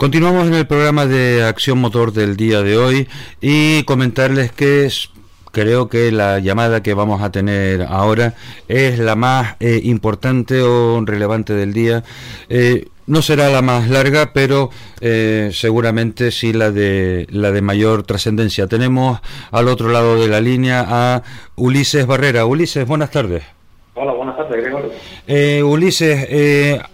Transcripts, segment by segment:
Continuamos en el programa de Acción Motor del día de hoy y comentarles que creo que la llamada que vamos a tener ahora es la más eh, importante o relevante del día. Eh, no será la más larga, pero eh, seguramente sí la de la de mayor trascendencia. Tenemos al otro lado de la línea a Ulises Barrera. Ulises, buenas tardes. Hola, buenas tardes, Gregorio. Ulises,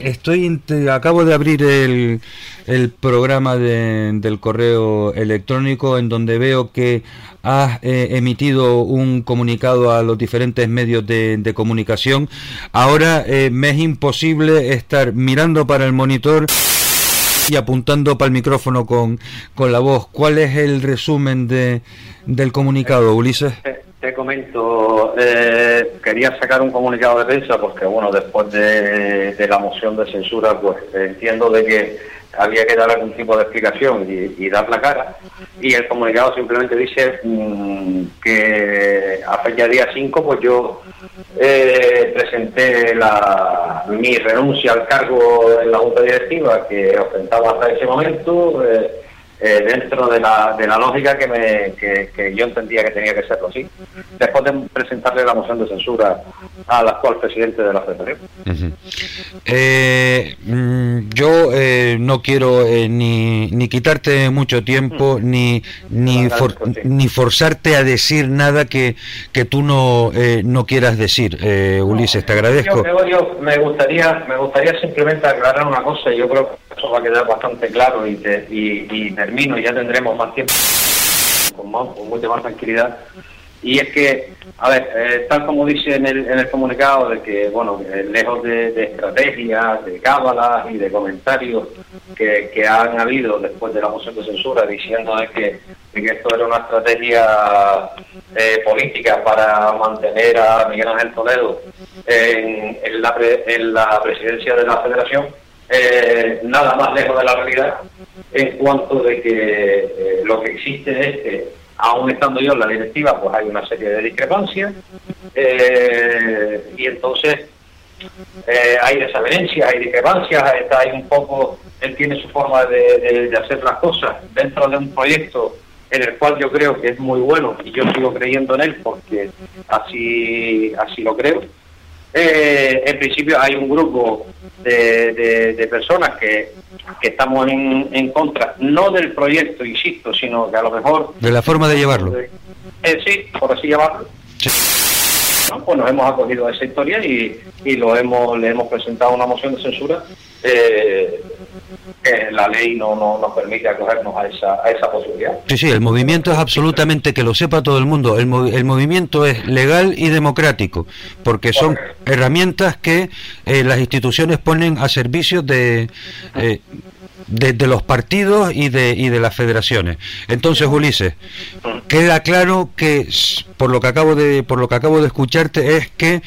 Estoy acabo de abrir el, el programa del correo electrónico en donde veo que has eh, emitido un comunicado a los diferentes medios de, comunicación. Ahora eh, me es imposible estar mirando para el monitor y apuntando para el micrófono con, con la voz. ¿Cuál es el resumen de, del comunicado, Ulises? Te comento, eh, quería sacar un comunicado de prensa porque, bueno, después de, la moción de censura, pues entiendo de que había que dar algún tipo de explicación y, dar la cara. Y el comunicado simplemente dice mm, que a fecha día 5, pues yo eh, presenté la, mi renuncia al cargo en la Junta Directiva que ostentaba hasta ese momento. Eh, eh, dentro de la, de la lógica que, me, que, yo entendía que tenía que serlo así, después de presentarle la moción de censura al actual presidente de la Federación. Eh, mm, yo eh, no quiero ni, ni quitarte mucho tiempo, mm. ni, ni, ni forzarte a decir nada que, que tú no, no quieras decir, Ulises, te agradezco. Yo, me, gustaría, me gustaría simplemente aclarar una cosa, yo creo que eso va a quedar bastante claro y, y, y termino y ya tendremos más tiempo con, mucha más tranquilidad. Y es que, a ver, eh, tal como dice en el, en el comunicado, de que, bueno, lejos de, estrategias, de cábalas y de comentarios que, han habido después de la moción de censura diciendo de que, esto era una estrategia eh, política para mantener a Miguel Ángel Toledo en, en, la, en la presidencia de la federación, eh, nada más lejos de la realidad en cuanto de que eh, lo que existe es que, aún estando yo en la directiva, pues hay una serie de discrepancias eh, y entonces hay desavenencias, hay discrepancias, está ahí un poco, él tiene su forma de, de hacer las cosas dentro de un proyecto en el cual yo creo que es muy bueno y yo sigo creyendo en él porque así así lo creo eh, en principio hay un grupo de, de, personas que, que estamos en, en, contra, no del proyecto, insisto, sino que a lo mejor... De la forma de llevarlo. Eh, sí, por así llamarlo. Pues nos hemos acogido a esa historia y, y lo hemos, le hemos presentado una moción de censura eh, que la ley no, no nos permite acogernos a esa, a esa posibilidad. Sí, sí, el movimiento es absolutamente, que lo sepa todo el mundo, el, el movimiento es legal y democrático, porque son herramientas que eh, las instituciones ponen a servicio de... De, los partidos y de, y de las federaciones. Entonces, Ulises, queda claro que por lo que acabo de por lo que acabo de escucharte es que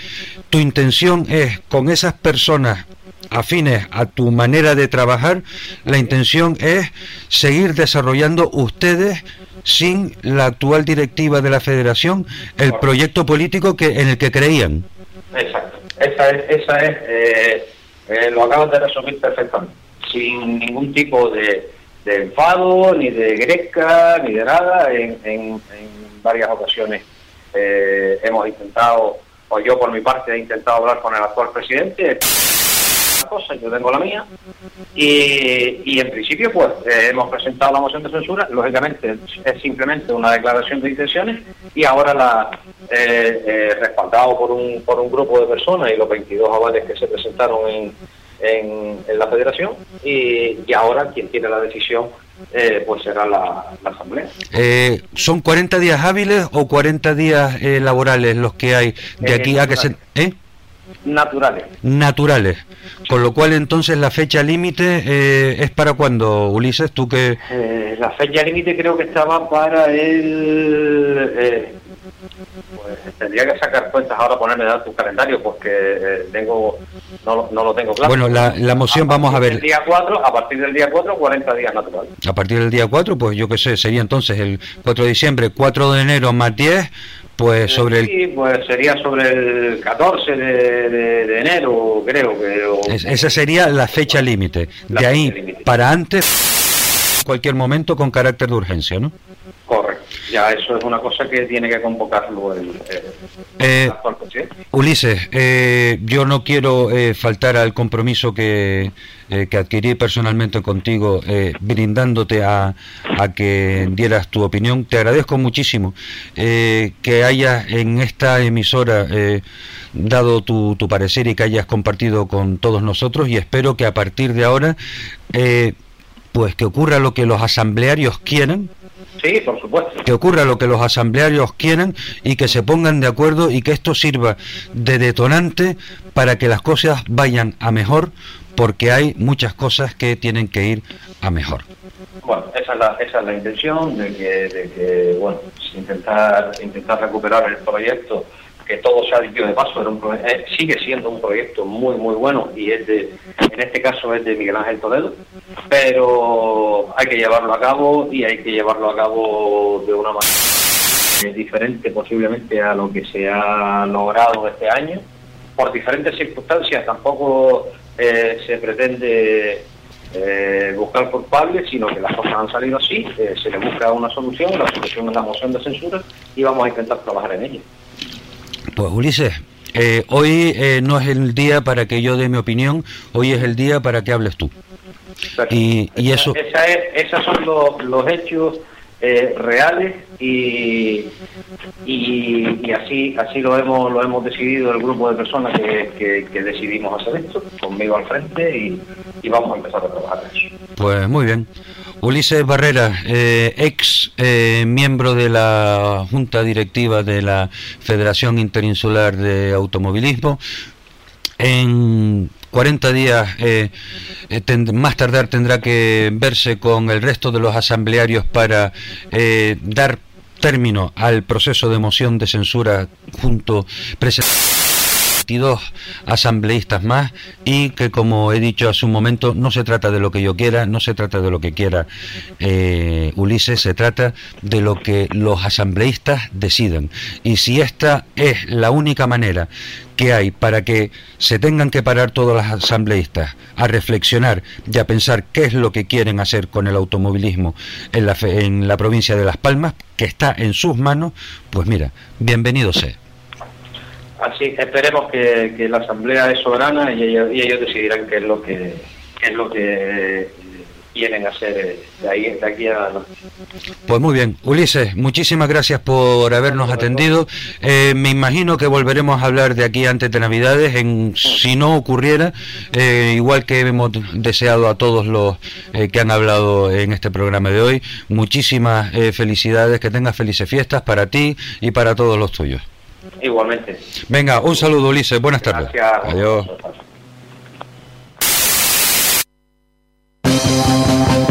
tu intención es con esas personas afines a tu manera de trabajar, la intención es seguir desarrollando ustedes sin la actual directiva de la federación el proyecto político que en el que creían. Exacto, esa es, esa es eh, eh, lo acabas de resumir perfectamente, sin ningún tipo de, enfado, ni de greca, ni de nada. En, en, varias ocasiones eh, hemos intentado, o yo por mi parte he intentado hablar con el actual presidente cosa, yo tengo la mía, y, y en principio pues eh, hemos presentado la moción de censura, lógicamente es simplemente una declaración de intenciones y ahora la eh, eh, respaldado por un, por un grupo de personas y los 22 avales que se presentaron en, en, la federación y, y, ahora quien tiene la decisión pues será la, asamblea. ¿Son 40 días hábiles o 40 días laborales los que hay de aquí a que se... Naturales. Naturales. Con lo cual entonces la fecha límite eh, es para cuándo, Ulises, tú que... Eh, la fecha límite creo que estaba para el... Eh, pues tendría que sacar cuentas ahora ponerme a tu calendario porque tengo no, no, lo tengo claro. Bueno, la, la moción vamos a ver. Día 4, a partir del día 4, 40 días naturales. A partir del día 4, pues yo qué sé, sería entonces el 4 de diciembre, 4 de enero más 10, Pues sobre el... Sí, pues sería sobre el 14 de, enero, creo que... esa sería la fecha límite. De ahí para antes, cualquier momento con carácter de urgencia, ¿no? Ya, eso es una cosa que tiene que convocarlo el, eh, Ulises, eh, yo no quiero eh, faltar al compromiso que, que adquirí personalmente contigo, brindándote a, a, que dieras tu opinión. Te agradezco muchísimo que hayas en esta emisora dado tu, tu parecer y que hayas compartido con todos nosotros y espero que a partir de ahora pues que ocurra lo que los asamblearios quieran Sí, por supuesto. Que ocurra lo que los asamblearios quieran y que se pongan de acuerdo y que esto sirva de detonante para que las cosas vayan a mejor, porque hay muchas cosas que tienen que ir a mejor. Bueno, esa es la, esa es la intención de que, de que bueno, intentar, intentar recuperar el proyecto que todo se ha dicho de paso, era un, eh, sigue siendo un proyecto muy, muy bueno y es de, en este caso es de Miguel Ángel Toledo, pero hay que llevarlo a cabo y hay que llevarlo a cabo de una manera diferente posiblemente a lo que se ha logrado este año. Por diferentes circunstancias tampoco eh, se pretende eh, buscar culpables, sino que las cosas han salido así, se le busca una solución, la solución es la moción de censura y vamos a intentar trabajar en ella. Pues Ulises, eh, hoy eh, no es el día para que yo dé mi opinión, hoy es el día para que hables tú. Y, y eso... Esa esos son los, los hechos eh, reales y, y, así así lo hemos lo hemos decidido el grupo de personas que, que, decidimos hacer esto, conmigo al frente y, y vamos a empezar a trabajar eso. Pues muy bien. Ulises Barrera, eh, ex eh, miembro de la Junta Directiva de la Federación Interinsular de Automovilismo. En 40 días eh, más tardar tendrá que verse con el resto de los asamblearios para dar término al proceso de moción de censura junto presentado 22 asambleístas más y que como he dicho hace un momento no se trata de lo que yo quiera, no se trata de lo que quiera eh, Ulises, se trata de lo que los asambleístas decidan. Y si esta es la única manera que hay para que se tengan que parar todos los asambleístas a reflexionar y a pensar qué es lo que quieren hacer con el automovilismo en la, en la provincia de Las Palmas, que está en sus manos, pues mira, bienvenido sea. Así esperemos que, la asamblea es soberana y ellos, decidirán qué es lo que es lo que quieren hacer de, ahí, de aquí a Pues muy bien, Ulises, muchísimas gracias por habernos atendido. Eh, me imagino que volveremos a hablar de aquí antes de Navidades, en, si no ocurriera, eh, igual que hemos deseado a todos los eh, que han hablado en este programa de hoy. Muchísimas felicidades, que tengas felices fiestas para ti y para todos los tuyos. Igualmente. Venga, un saludo Ulises, buenas tardes. Adiós.